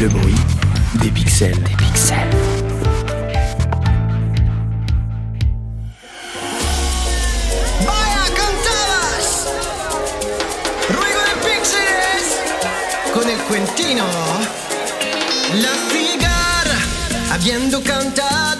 Le bruit des pixels. Des pixels. Vaya cantabas. Ruido de píxeles. Con el cuentino. La cigarra habiendo cantado.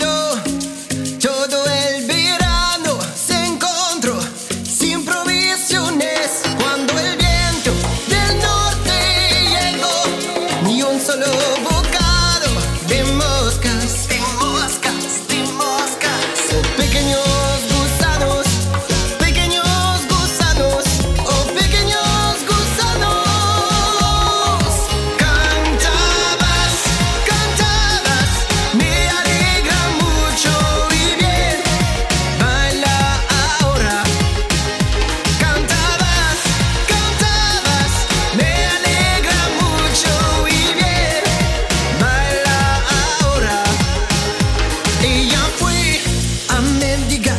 mendigar